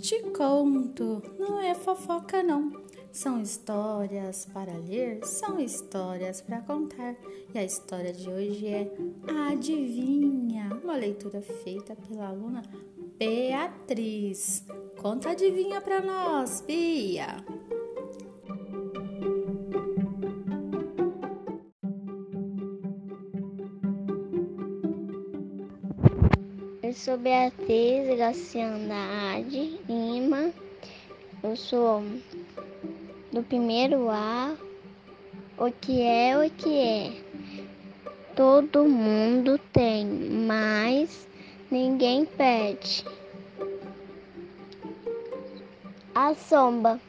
Te conto, não é fofoca não. São histórias para ler, são histórias para contar. E a história de hoje é Adivinha, uma leitura feita pela aluna Beatriz. Conta adivinha para nós, Bia. Eu sou Beatriz Gracianade Lima. Eu sou do primeiro A. O que é, o que é? Todo mundo tem, mas ninguém pede. A sombra.